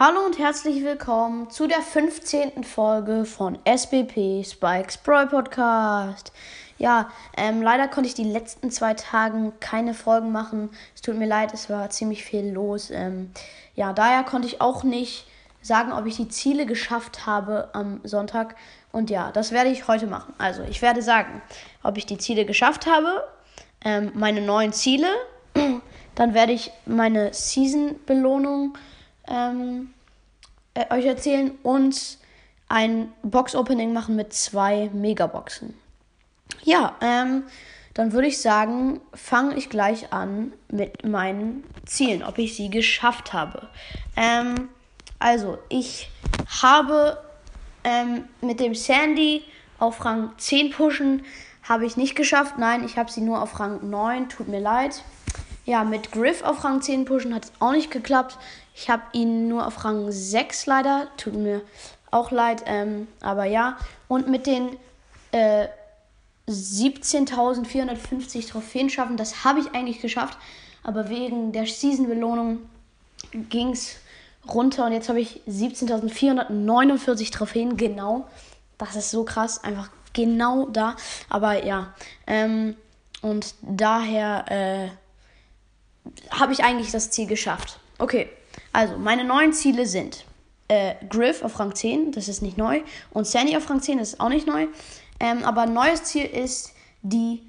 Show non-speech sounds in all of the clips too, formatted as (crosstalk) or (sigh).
Hallo und herzlich willkommen zu der 15. Folge von SBP Spikes Brawl Podcast. Ja, ähm, leider konnte ich die letzten zwei Tage keine Folgen machen. Es tut mir leid, es war ziemlich viel los. Ähm, ja, daher konnte ich auch nicht sagen, ob ich die Ziele geschafft habe am Sonntag. Und ja, das werde ich heute machen. Also, ich werde sagen, ob ich die Ziele geschafft habe, ähm, meine neuen Ziele. (clears throat) Dann werde ich meine Season-Belohnung ähm, äh, euch erzählen und ein Box-Opening machen mit zwei Megaboxen. Ja, ähm, dann würde ich sagen, fange ich gleich an mit meinen Zielen, ob ich sie geschafft habe. Ähm, also, ich habe ähm, mit dem Sandy auf Rang 10 pushen, habe ich nicht geschafft. Nein, ich habe sie nur auf Rang 9, tut mir leid. Ja, mit Griff auf Rang 10 pushen hat es auch nicht geklappt. Ich habe ihn nur auf Rang 6 leider. Tut mir auch leid. Ähm, aber ja. Und mit den äh, 17.450 Trophäen schaffen, das habe ich eigentlich geschafft. Aber wegen der Season-Belohnung ging es runter. Und jetzt habe ich 17.449 Trophäen. Genau. Das ist so krass. Einfach genau da. Aber ja. Ähm, und daher. Äh, habe ich eigentlich das Ziel geschafft. Okay, also meine neuen Ziele sind äh, Griff auf Rang 10, das ist nicht neu, und Sandy auf Rang 10, das ist auch nicht neu. Ähm, aber ein neues Ziel ist die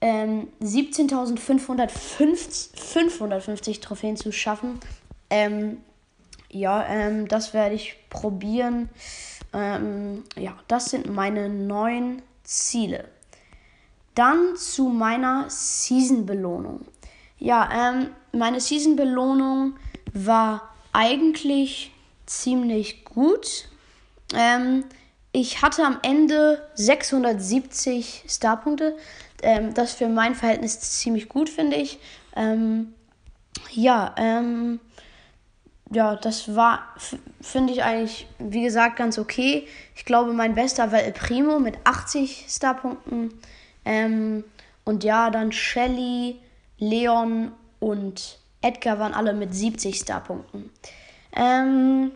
ähm, 17.550 Trophäen zu schaffen. Ähm, ja, ähm, das werde ich probieren. Ähm, ja, das sind meine neuen Ziele. Dann zu meiner Season-Belohnung. Ja, ähm, meine Season-Belohnung war eigentlich ziemlich gut. Ähm, ich hatte am Ende 670 Starpunkte. Ähm, das für mein Verhältnis ziemlich gut, finde ich. Ähm, ja, ähm, ja, das war, finde ich eigentlich, wie gesagt, ganz okay. Ich glaube, mein bester war El Primo mit 80 Starpunkten. Ähm, und ja, dann Shelly Leon und Edgar waren alle mit 70 Starpunkten. Ähm,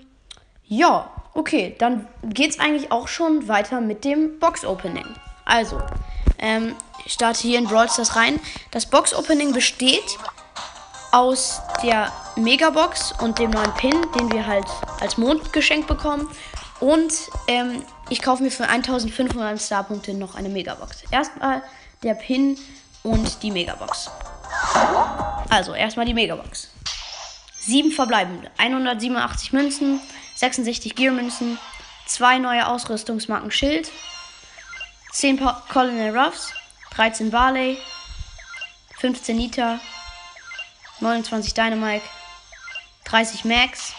ja, okay, dann geht es eigentlich auch schon weiter mit dem Box-Opening. Also, ähm, ich starte hier in Brawl Stars rein. Das Box-Opening besteht aus der Megabox und dem neuen Pin, den wir halt als Mondgeschenk bekommen. Und ähm, ich kaufe mir für 1500 Starpunkte noch eine Megabox. Erstmal der Pin und die Megabox. Also, erstmal die Megabox. 7 verbleibende. 187 Münzen, 66 Gear-Münzen, 2 neue Ausrüstungsmarken Schild, 10 pa Colonel Ruffs, 13 Barley, 15 Nita, 29 Dynamite, 30 Max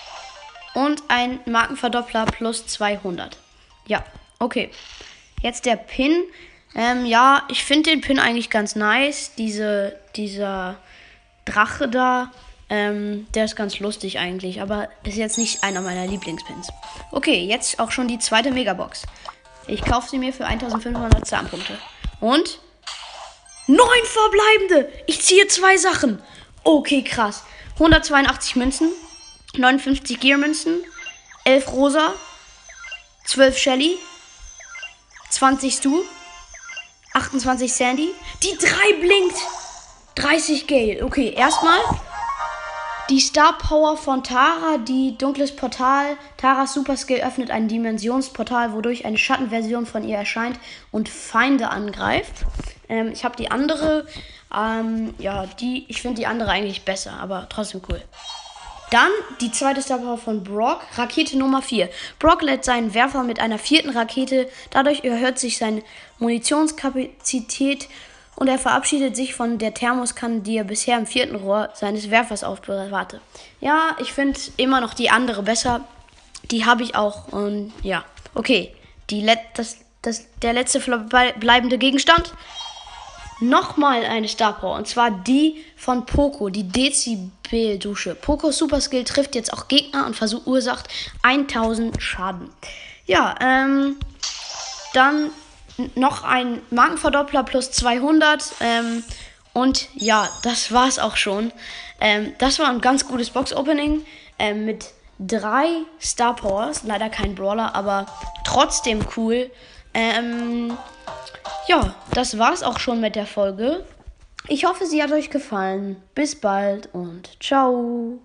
und ein Markenverdoppler plus 200. Ja, okay. Jetzt der Pin. Ähm, ja, ich finde den Pin eigentlich ganz nice. Diese, dieser Drache da, ähm, der ist ganz lustig eigentlich, aber ist jetzt nicht einer meiner Lieblingspins. Okay, jetzt auch schon die zweite Megabox. Ich kaufe sie mir für 1500 Zahnpunkte. Und? Neun verbleibende! Ich ziehe zwei Sachen. Okay, krass. 182 Münzen, 59 Gear-Münzen, 11 Rosa, 12 Shelly, 20 Stu, 28 Sandy. Die 3 blinkt. 30 Gale. Okay, erstmal die Star Power von Tara, die dunkles Portal. Taras Super Skill öffnet ein Dimensionsportal, wodurch eine Schattenversion von ihr erscheint und Feinde angreift. Ähm, ich habe die andere. Ähm, ja, die. Ich finde die andere eigentlich besser, aber trotzdem cool. Dann die zweite Star Power von Brock, Rakete Nummer 4. Brock lädt seinen Werfer mit einer vierten Rakete, dadurch erhöht sich seine Munitionskapazität und er verabschiedet sich von der Thermoskanne, die er bisher im vierten Rohr seines Werfers aufbewahrte. Ja, ich finde immer noch die andere besser. Die habe ich auch und ja, okay. Die Let das, das, der letzte bleibende Gegenstand nochmal eine Star Power. Und zwar die von Poco, die Dezibel-Dusche. Poco Super Skill trifft jetzt auch Gegner und verursacht 1000 Schaden. Ja, ähm, dann noch ein Markenverdoppler plus 200. Ähm, und ja, das war's auch schon. Ähm, das war ein ganz gutes Box-Opening ähm, mit drei Star Powers. Leider kein Brawler, aber trotzdem cool. Ähm, ja, das war's auch schon mit der Folge. Ich hoffe, sie hat euch gefallen. Bis bald und ciao.